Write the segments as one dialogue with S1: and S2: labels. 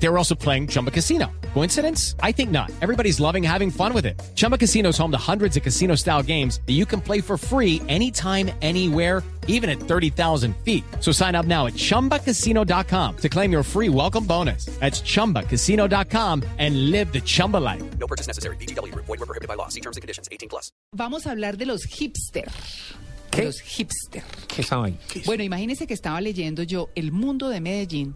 S1: They were also playing Chumba Casino. Coincidence? I think not. Everybody's loving having fun with it. Chumba Casino is home to hundreds of casino style games that you can play for free anytime, anywhere, even at 30,000 feet. So sign up now at chumbacasino.com to claim your free welcome bonus. That's chumbacasino.com and live the Chumba life.
S2: No purchase necessary. BGW. Void were prohibited by law. See terms and conditions. 18 plus.
S3: Vamos a hablar de los hipster.
S4: ¿Qué?
S3: Los hipster.
S4: ¿Qué saben?
S3: Bueno, imagínense que estaba leyendo yo El Mundo de Medellín.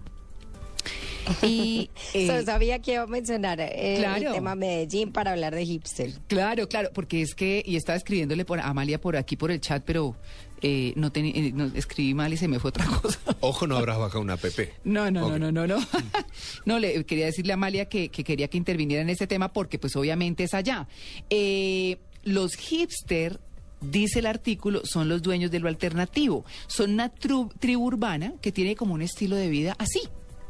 S3: Y eh,
S5: So, sabía que iba a mencionar eh,
S3: claro.
S5: el tema Medellín para hablar de hipster.
S3: claro, claro, porque es que, y estaba escribiéndole por a Amalia por aquí por el chat, pero eh, no, teni- eh, no escribí mal y se me fue otra cosa.
S4: Ojo, no habrás bajado una PP.
S3: No, no, no, no, no, no. no, le quería decirle a Amalia que, que quería que interviniera en este tema porque pues obviamente es allá. Eh, los hipster, dice el artículo, son los dueños de lo alternativo. Son una tru- tribu urbana que tiene como un estilo de vida así.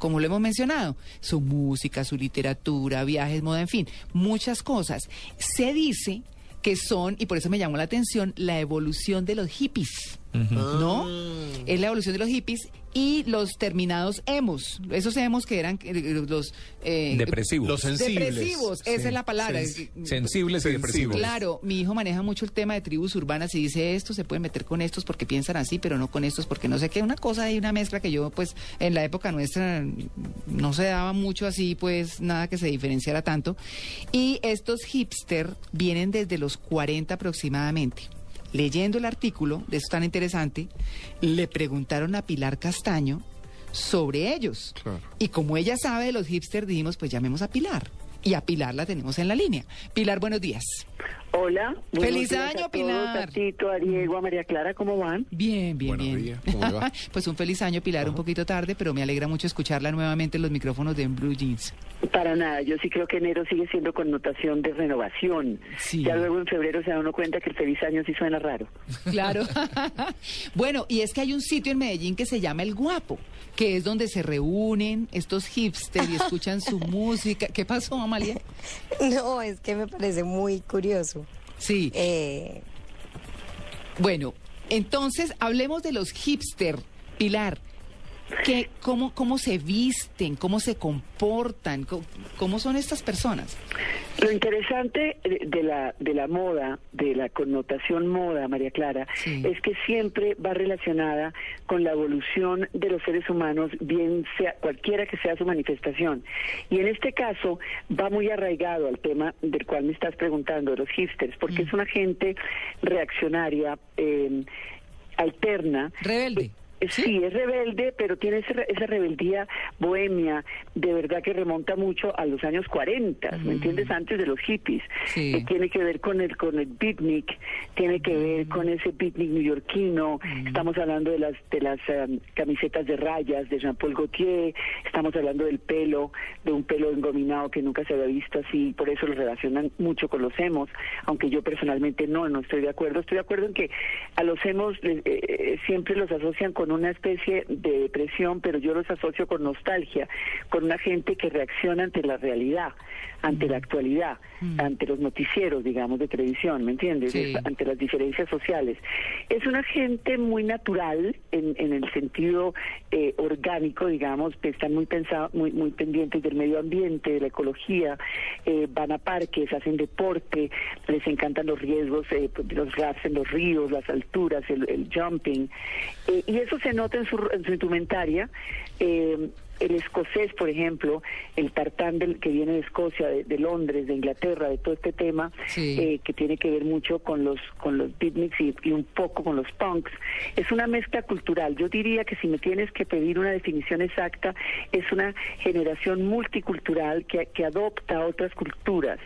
S3: Como lo hemos mencionado, su música, su literatura, viajes, moda, en fin, muchas cosas. Se dice que son, y por eso me llamó la atención, la evolución de los hippies. ¿No? Es la evolución de los hippies y los terminados emos. Esos emos que eran eh, los... eh,
S4: Depresivos.
S6: Los sensibles.
S3: Depresivos, esa
S6: Sí.
S3: es la palabra.
S4: Sens- sensibles y depresivos.
S3: Claro, mi hijo maneja mucho el tema de tribus urbanas y dice esto se puede meter con estos porque piensan así, pero no con estos porque no sé qué. Una cosa y una mezcla que yo, pues, en la época nuestra no se daba mucho así, pues, nada que se diferenciara tanto. Y estos hipster vienen desde los 40 aproximadamente. Leyendo el artículo de eso tan interesante, le preguntaron a Pilar Castaño sobre ellos.
S6: Claro.
S3: Y como ella sabe de los hipsters, dijimos, pues llamemos a Pilar. Y a Pilar la tenemos en la línea. Pilar, buenos días.
S7: Hola.
S3: ¡Feliz
S7: días
S3: año,
S7: a todos,
S3: Pilar!
S7: A Tito, a Diego, a María Clara, ¿cómo van?
S3: Bien, bien,
S6: Buenos
S3: bien.
S6: días, ¿cómo le va?
S3: pues un feliz año, Pilar, un poquito tarde, pero me alegra mucho escucharla nuevamente en los micrófonos de Blue Jeans.
S7: Para nada, yo sí creo que enero sigue siendo connotación de renovación.
S3: Sí.
S7: Ya luego en febrero se da uno cuenta que el feliz año sí suena raro.
S3: Claro. bueno, y es que hay un sitio en Medellín que se llama El Guapo, que es donde se reúnen estos hipsters y escuchan su música. ¿Qué pasó, Amalia?
S5: No, es que me parece muy curioso.
S3: Sí.
S5: Eh,
S3: Bueno, entonces hablemos de los hipster, Pilar. ¿Qué, cómo, ¿Cómo se visten? ¿Cómo se comportan? ¿Cómo, cómo son estas personas?
S7: Lo interesante de la, de la moda, de la connotación moda, María Clara,
S3: Sí.
S7: es que siempre va relacionada con la evolución de los seres humanos, bien sea cualquiera que sea su manifestación. Y en este caso va muy arraigado al tema del cual me estás preguntando, de los hipsters, porque es una gente reaccionaria, eh, alterna.
S3: Rebelde.
S7: Eh, Sí, es rebelde, pero tiene ese esa rebeldía bohemia, de verdad que remonta mucho a los años 40, ¿me entiendes? Antes de los hippies.
S3: Sí.
S7: Eh, tiene que ver con el con el beatnik, tiene que ver con ese beatnik neoyorquino. Estamos hablando de las de las em, camisetas de rayas de Jean-Paul Gaultier, estamos hablando del pelo, de un pelo engominado que nunca se había visto así, por eso lo relacionan mucho con los hemos, aunque yo personalmente no, no estoy de acuerdo. Estoy de acuerdo en que a los hemos eh, siempre los asocian con una especie de depresión, pero yo los asocio con nostalgia, con una gente que reacciona ante la realidad, ante la actualidad, ante los noticieros, digamos, de televisión, ¿me entiendes?
S3: Sí.
S7: Es- ante las diferencias sociales. Es una gente muy natural en, en el sentido eh, orgánico, digamos, que están muy pensados, muy, muy pendientes del medio ambiente, de la ecología, eh, van a parques, hacen deporte, les encantan los riesgos, eh, los rafts en los ríos, las alturas, el, el jumping, Eh, y se nota en su, en su indumentaria. eh, el escocés, por ejemplo, el tartán del, que viene de Escocia, de, de Londres, de Inglaterra, de todo este tema,
S3: Sí.
S7: eh, que tiene que ver mucho con los con los beatniks y, y un poco con los punks. Es una mezcla cultural. Yo diría que si me tienes que pedir una definición exacta, es una generación multicultural que, que adopta otras culturas.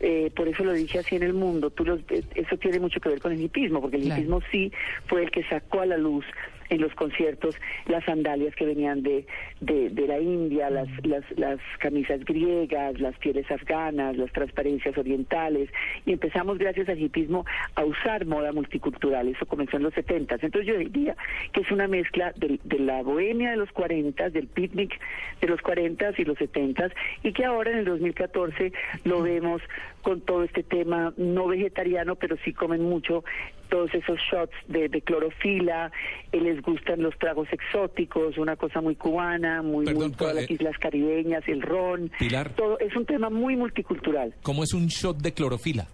S7: Eh, por eso lo dije así en el mundo. Tú los, eh, eso tiene mucho que ver con el hipismo, porque el
S3: Claro.
S7: hipismo sí fue el que sacó a la luz en los conciertos las sandalias que venían de, de, de la India, las, las, las camisas griegas, las pieles afganas, las transparencias orientales, y empezamos gracias al hipismo a usar moda multicultural, eso comenzó en los 70. Entonces yo diría que es una mezcla de, de la bohemia de los 40, del picnic de los 40 y los 70, y que ahora en el 2014 lo vemos con todo este tema no vegetariano, pero sí comen mucho todos esos shots de, de clorofila, eh, les gustan los tragos exóticos, una cosa muy cubana, muy,
S4: Perdón,
S7: muy todas
S4: eh,
S7: las islas caribeñas, el ron,
S4: Pilar.
S7: todo es un tema muy multicultural.
S4: ¿Cómo es un shot de clorofila?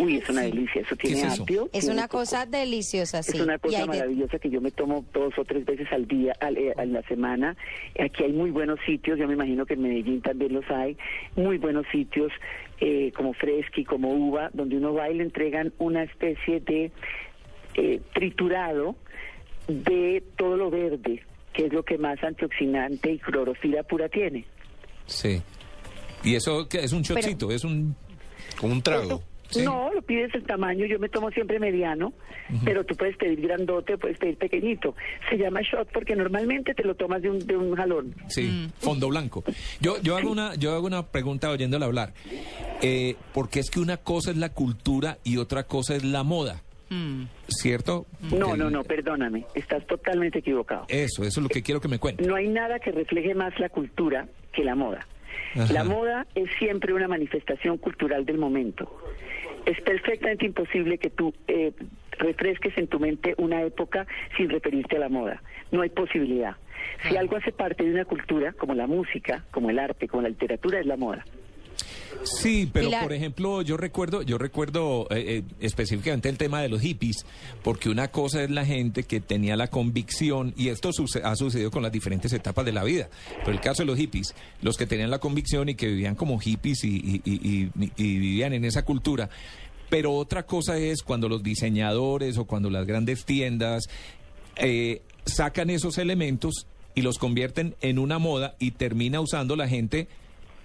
S7: Uy, es una delicia, eso
S4: ¿Qué
S7: tiene
S4: es eso?
S7: apio.
S5: Es
S7: tiene
S5: una
S7: coco.
S5: cosa deliciosa, sí.
S7: Es una cosa
S5: de-
S7: maravillosa que yo me tomo dos o tres veces al día, al- eh, a la semana. Aquí hay muy buenos sitios, yo me imagino que en Medellín también los hay, muy buenos sitios eh, como Fresky, como Uva, donde uno va y le entregan una especie de eh, triturado de todo lo verde, que es lo que más antioxidante y clorofila pura tiene.
S4: Sí. ¿Y eso qué? es un shotcito? ¿Es un...?
S6: Como un trago.
S4: Sí.
S7: No, pides el tamaño, yo me tomo siempre mediano, pero tú puedes pedir grandote, puedes pedir pequeñito. Se llama shot porque normalmente te lo tomas de un, de un jalón.
S4: Sí, fondo blanco. Yo, yo, hago una, yo hago una pregunta oyéndola hablar. Eh, porque es que una cosa es la cultura y otra cosa es la moda, ¿cierto?
S7: No,
S4: El-
S7: no, no, perdóname, estás totalmente equivocado.
S4: Eso, eso es lo que quiero que me cuente.
S7: No hay nada que refleje más la cultura que la moda.
S4: Ajá.
S7: La moda es siempre una manifestación cultural del momento. Es perfectamente imposible que tú eh, refresques en tu mente una época sin referirte a la moda. No hay posibilidad. Si algo hace parte de una cultura, como la música, como el arte, como la literatura, es la moda.
S4: Sí, pero
S5: Pilar.
S4: por ejemplo, yo recuerdo, yo recuerdo eh, eh, específicamente el tema de los hippies, porque una cosa es la gente que tenía la convicción, y esto suce- ha sucedido con las diferentes etapas de la vida, pero el caso de los hippies, los que tenían la convicción y que vivían como hippies y, y- y- y- y vivían en esa cultura, pero otra cosa es cuando los diseñadores o cuando las grandes tiendas eh, sacan esos elementos y los convierten en una moda y termina usando la gente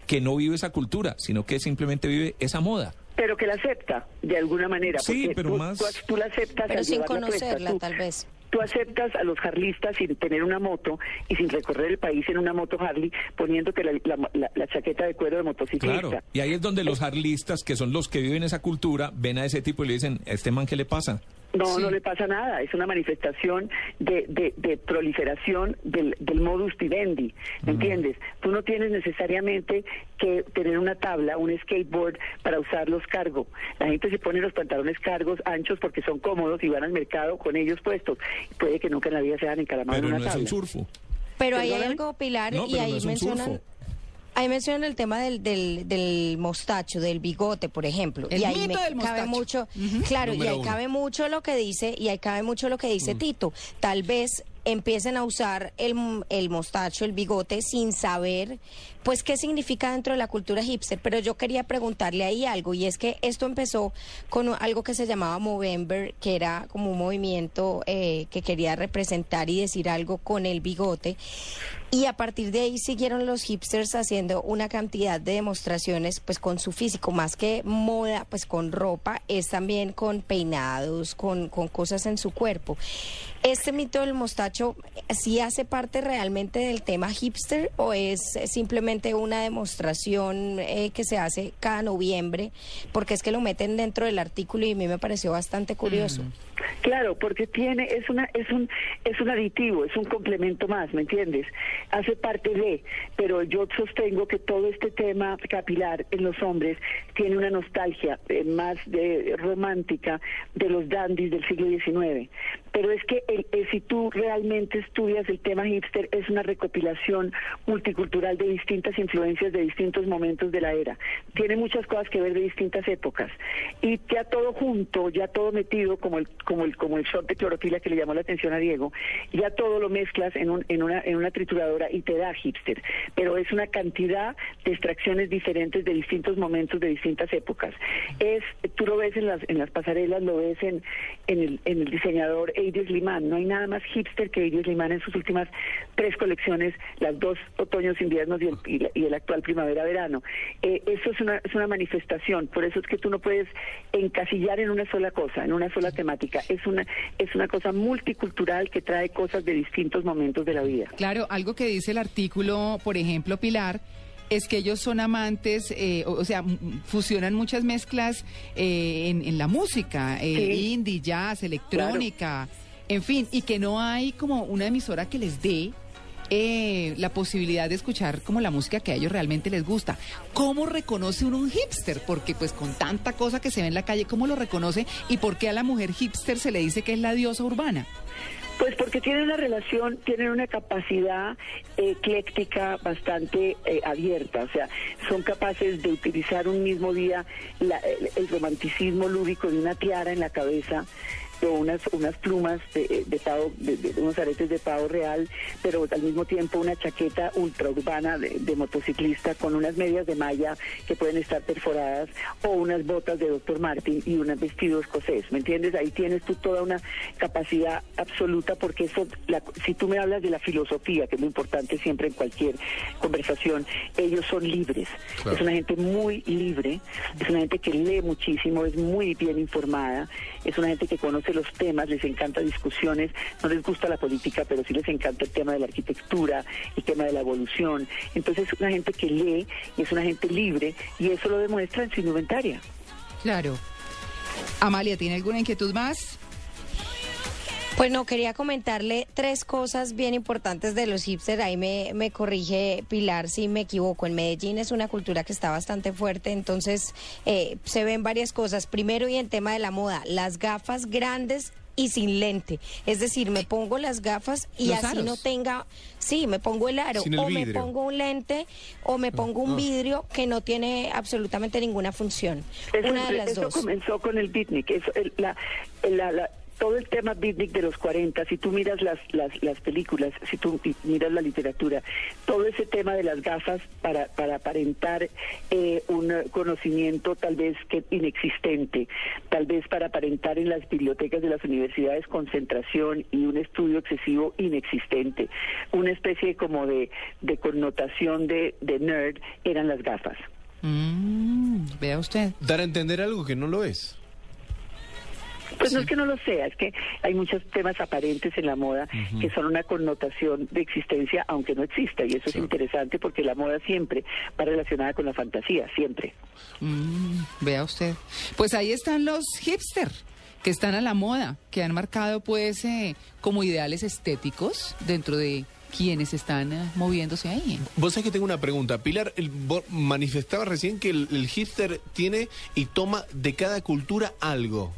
S4: que no vive esa cultura, sino que simplemente vive esa moda.
S7: Pero que la acepta de alguna manera.
S4: Sí,
S7: porque
S4: pero
S7: tú,
S4: más-
S7: Tú, tú la aceptas
S5: Pero sin conocerla,
S7: Tú-
S5: tal vez.
S7: Tú aceptas a los harlistas sin tener una moto y sin recorrer el país en una moto Harley, poniéndote la, la- la- la chaqueta de cuero de motociclista.
S4: Claro. Y ahí es donde los harlistas, que son los que viven esa cultura, ven a ese tipo y le dicen, ¿a este man qué le pasa?
S7: No, no le pasa nada. Es una manifestación de, de, de proliferación del, del modus vivendi. ¿Me entiendes? Tú no tienes necesariamente que tener una tabla, un skateboard para usarlos cargo. La gente se pone los pantalones cargos anchos porque son cómodos y van al mercado con ellos puestos. Puede que nunca en la vida se hayan encaramado
S4: Pero
S7: en
S4: no
S7: una
S4: es
S7: tabla.
S4: un surfo.
S5: Pero ahí hay
S7: ¿Perdóname?
S5: algo, Pilar,
S4: No,
S5: y
S4: no
S5: ahí
S4: es un
S5: mencionan...
S4: surfo.
S5: Ahí mencionan el tema del, del, del mostacho, del bigote, por ejemplo.
S3: El
S5: y ahí
S3: mito
S5: me
S3: del
S5: cabe
S3: mostacho.
S5: mucho, claro, y ahí
S4: uno.
S5: cabe mucho lo que dice, y ahí cabe mucho lo que dice Tito. Tal vez empiecen a usar el, el mostacho, el bigote, sin saber, pues, qué significa dentro de la cultura hipster. Pero yo quería preguntarle ahí algo, y es que esto empezó con algo que se llamaba Movember, que era como un movimiento eh, que quería representar y decir algo con el bigote. Y a partir de ahí siguieron los hipsters haciendo una cantidad de demostraciones pues con su físico, más que moda, pues con ropa, es también con peinados, con, con cosas en su cuerpo. ¿Este mito del mostacho sí hace parte realmente del tema hipster o es eh, simplemente una demostración eh, que se hace cada noviembre? Porque es que lo meten dentro del artículo y a mí me pareció bastante curioso.
S7: Claro, porque tiene es una es un es un aditivo, es un complemento más, ¿me entiendes? Hace parte de, pero yo sostengo que todo este tema capilar en los hombres tiene una nostalgia eh, más de, romántica de los dandies del siglo XIX. Pero es que el- si tú realmente estudias el tema hipster es una recopilación multicultural de distintas influencias de distintos momentos de la era. Tiene muchas cosas que ver de distintas épocas y ya todo junto, ya todo metido como el como el como el shot de clorofila que le llamó la atención a Diego, ya todo lo mezclas en un, en una en una trituradora y te da hipster, pero es una cantidad de extracciones diferentes de distintos momentos de distintas épocas. Es tú lo ves en las en las pasarelas, lo ves en en el, en el diseñador Eddie Sliman. No hay nada más hipster que Eddie Sliman en sus últimas tres colecciones, las dos otoños, inviernos y el, y la- y el actual primavera-verano. Eh, eso es una, es una manifestación, por eso es que tú no puedes encasillar en una sola cosa, en una sola temática. Es una, es una cosa multicultural que trae cosas de distintos momentos de la vida.
S3: Claro, algo que dice el artículo, por ejemplo, Pilar, es que ellos son amantes, eh, o, o sea, fusionan muchas mezclas eh, en, en la música, eh,
S7: Sí.
S3: indie, jazz, electrónica, en fin, y que no hay como una emisora que les dé eh, la posibilidad de escuchar como la música que a ellos realmente les gusta. ¿Cómo reconoce uno un hipster? Porque pues con tanta cosa que se ve en la calle, ¿cómo lo reconoce? ¿Y por qué a la mujer hipster se le dice que es la diosa urbana?
S7: Pues porque tienen una relación, tienen una capacidad ecléctica bastante eh, abierta, o sea, son capaces de utilizar un mismo día la- el, el romanticismo lúdico de una tiara en la cabeza o unas unas plumas de, de pavo, de, de unos aretes de pavo real, pero al mismo tiempo una chaqueta ultraurbana de, de motociclista con unas medias de malla que pueden estar perforadas o unas botas de Dr. Martin y un vestido escocés, ¿me entiendes? Ahí tienes tú toda una capacidad absoluta porque eso, la- si tú me hablas de la filosofía, que es muy importante siempre en cualquier conversación, ellos son libres.
S6: Claro.
S7: Es una gente muy libre, es una gente que lee muchísimo, es muy bien informada, es una gente que conoce los temas, les encanta discusiones, no les gusta la política, pero sí les encanta el tema de la arquitectura, el tema de la evolución. Entonces es una gente que lee y es una gente libre y eso lo demuestra en su indumentaria.
S3: Claro. Amalia, ¿tiene alguna inquietud más?
S5: Pues no, quería comentarle tres cosas bien importantes de los hipsters. Ahí me, me corrige Pilar si me equivoco. En Medellín es una cultura que está bastante fuerte, entonces eh, se ven varias cosas. Primero, y en tema de la moda, las gafas grandes y sin lente. Es decir, me pongo las gafas y
S3: Los
S5: así
S3: aros.
S5: no tenga, sí, me pongo el aro o me pongo un lente o me pongo un vidrio que no tiene absolutamente ninguna función.
S7: Eso,
S5: Una de las
S7: eso
S5: dos.
S7: comenzó con el beatnik. Eso, el- la- la- la- todo el tema beatnik de los 40, si tú miras las, las, las películas, si tú mi- miras la literatura, todo ese tema de las gafas para, para aparentar eh, un conocimiento tal vez que inexistente, tal vez para aparentar en las bibliotecas de las universidades concentración y un estudio excesivo inexistente, una especie como de, de connotación de, de nerd, eran las gafas.
S3: Mm, vea usted.
S6: Dar a entender algo que no lo es.
S7: Pues no es que no lo sea, es que hay muchos temas aparentes en la moda que son una connotación de existencia, aunque no exista. Y eso es interesante porque la moda siempre va relacionada con la fantasía, siempre.
S3: Mm, vea usted. Pues ahí están los hipster que están a la moda, que han marcado pues eh, como ideales estéticos dentro de quienes están eh, moviéndose ahí.
S6: Vos sabés que tengo una pregunta. Pilar, el- vos manifestaba recién que el, el hipster tiene y toma de cada cultura algo.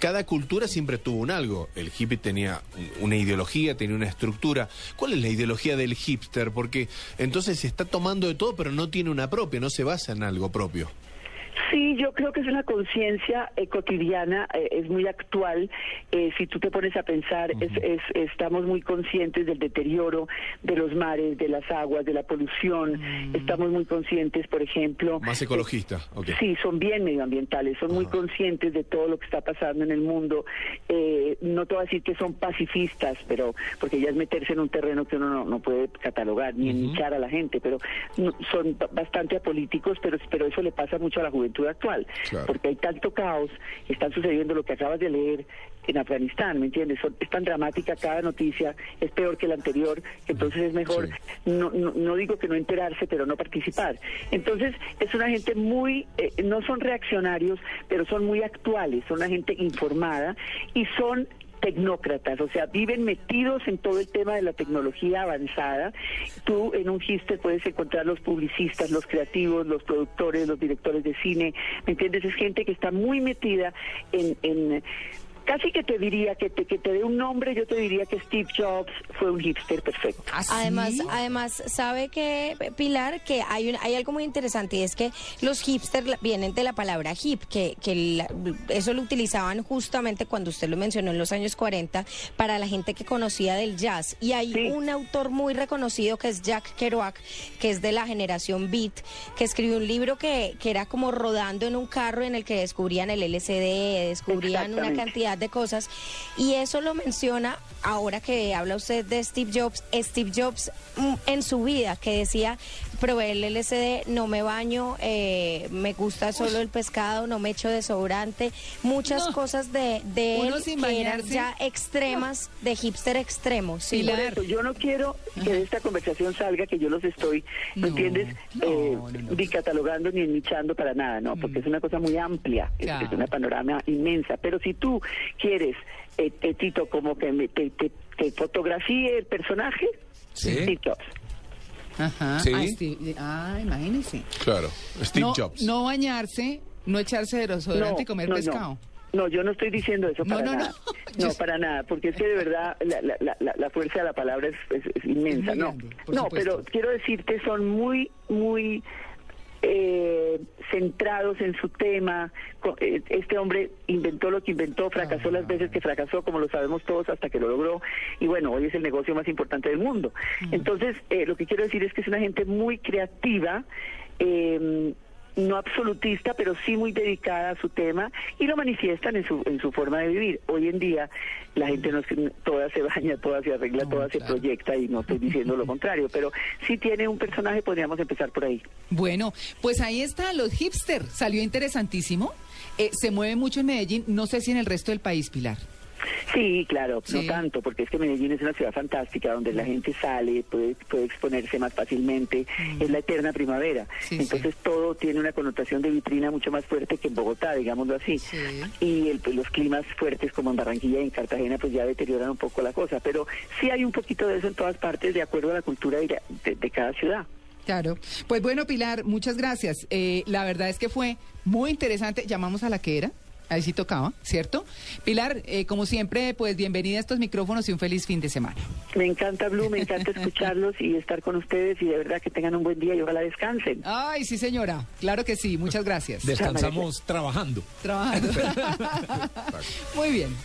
S6: Cada cultura siempre tuvo un algo. El hippie tenía un- una ideología, tenía una estructura. ¿Cuál es la ideología del hipster? Porque entonces se está tomando de todo, pero no tiene una propia, no se basa en algo propio.
S7: Sí, yo creo que es una conciencia eh, cotidiana, eh, es muy actual. Eh, si tú te pones a pensar, es, es- estamos muy conscientes del deterioro de los mares, de las aguas, de la polución. Estamos muy conscientes, por ejemplo.
S6: Más ecologista, ok.
S7: Sí, son bien medioambientales, son muy conscientes de todo lo que está pasando en el mundo. Eh, no te voy a decir que son pacifistas, pero porque ya es meterse en un terreno que uno no, no puede catalogar ni enichar a la gente, pero no- son ba- bastante apolíticos, pero, pero eso le pasa mucho a la juventud actual,
S6: Claro.
S7: porque hay tanto caos, están sucediendo lo que acabas de leer en Afganistán, ¿me entiendes? Son- es tan dramática cada noticia, es peor que la anterior, entonces es mejor,
S6: Sí.
S7: no, no, no digo que no enterarse, pero no participar. Entonces es una gente muy, eh, no son reaccionarios, pero son muy actuales, son una gente informada y son tecnócratas, o sea, viven metidos en todo el tema de la tecnología avanzada. Tú en un hipster puedes encontrar los publicistas, los creativos, los productores, los directores de cine, ¿me entiendes? Es gente que está muy metida en... en Casi que te diría que te, que te dé un nombre, yo te diría que Steve Jobs fue un hipster perfecto.
S3: ¿Ah, sí?
S5: Además, además, sabe que Pilar que hay un, hay algo muy interesante y es que los hipsters vienen de la palabra hip, que, que la- eso lo utilizaban justamente cuando usted lo mencionó en los años 40 para la gente que conocía del jazz. Y hay
S7: Sí.
S5: un autor muy reconocido que es Jack Kerouac, que es de la generación Beat, que escribió un libro que, que era como rodando en un carro en el que descubrían el LCD, descubrían una cantidad de cosas. Y eso lo menciona ahora que habla usted de Steve Jobs. Steve Jobs mm, en su vida que decía, probé el LSD, no me baño, eh, me gusta solo el pescado, no me echo desodorante. Muchas
S3: No.
S5: cosas de, de él que eran ya extremas, de hipster extremos. Sí.
S7: Por eso, yo no quiero que de esta conversación salga que yo los estoy, ¿me
S3: No,
S7: entiendes?
S3: no,
S7: Eh,
S3: no, no.
S7: ni catalogando ni nichando para nada, ¿no? Porque es una cosa muy amplia, es-
S3: Claro.
S7: es, una panorama inmensa. Pero si tú quieres, eh, eh, Tito, como que me- te, te, te fotografíe el personaje,
S4: Sí.
S3: Ajá.
S4: Sí.
S3: Ah, Steve- ah, imagínese.
S6: Claro, Steve
S3: no,
S6: Jobs.
S3: no bañarse, no echarse desodorante y comer
S7: no,
S3: pescado.
S7: No. No, yo no estoy diciendo eso
S3: No,
S7: para
S3: no, no.
S7: nada.
S3: Yo-
S7: No, para nada, porque es que de verdad la, la, la- la- la fuerza de la palabra es, es- es inmensa.
S3: Es
S7: no, no pero quiero decirte, son muy, muy eh, centrados en su tema. Eh, Este hombre inventó lo que inventó, fracasó
S3: Ah.
S7: las veces que fracasó, como lo sabemos todos, hasta que lo logró. Y bueno, hoy es el negocio más importante del mundo.
S3: Mm.
S7: Entonces, eh, lo que quiero decir es que es una gente muy creativa. eh, no absolutista, pero sí muy dedicada a su tema y lo manifiestan en su, en su forma de vivir. Hoy en día la gente no toda se baña, toda se arregla,
S3: No,
S7: toda se proyecta y no estoy diciendo lo contrario, pero sí tiene un personaje, podríamos empezar por ahí.
S3: Bueno, pues ahí está, los hipster. Salió interesantísimo. Eh, se mueve mucho en Medellín, no sé si en el resto del país, Pilar.
S7: Sí, claro,
S3: Sí.
S7: no tanto, porque es que Medellín es una ciudad fantástica donde la gente sale, puede, puede exponerse más fácilmente, es la eterna primavera.
S3: Mm. Sí,
S7: Entonces todo tiene una connotación de vitrina mucho más fuerte que en Bogotá, digámoslo así.
S3: Sí.
S7: Y el- pues, los climas fuertes como en Barranquilla y en Cartagena pues ya deterioran un poco la cosa, pero sí hay un poquito de eso en todas partes de acuerdo a la cultura de, de- de cada ciudad.
S3: Claro. Pues bueno, Pilar, muchas gracias. Eh, la verdad es que fue muy interesante. Llamamos a la que era. Ahí sí tocaba, ¿cierto? Pilar, eh, como siempre, pues bienvenida a estos micrófonos y un feliz fin de semana.
S7: Me encanta Blue, me encanta escucharlos y estar con ustedes y de verdad que tengan un buen día y ojalá descansen.
S3: Ay, sí, señora. Claro que sí. Muchas gracias.
S4: Descansamos trabajando.
S3: Trabajando. Muy bien.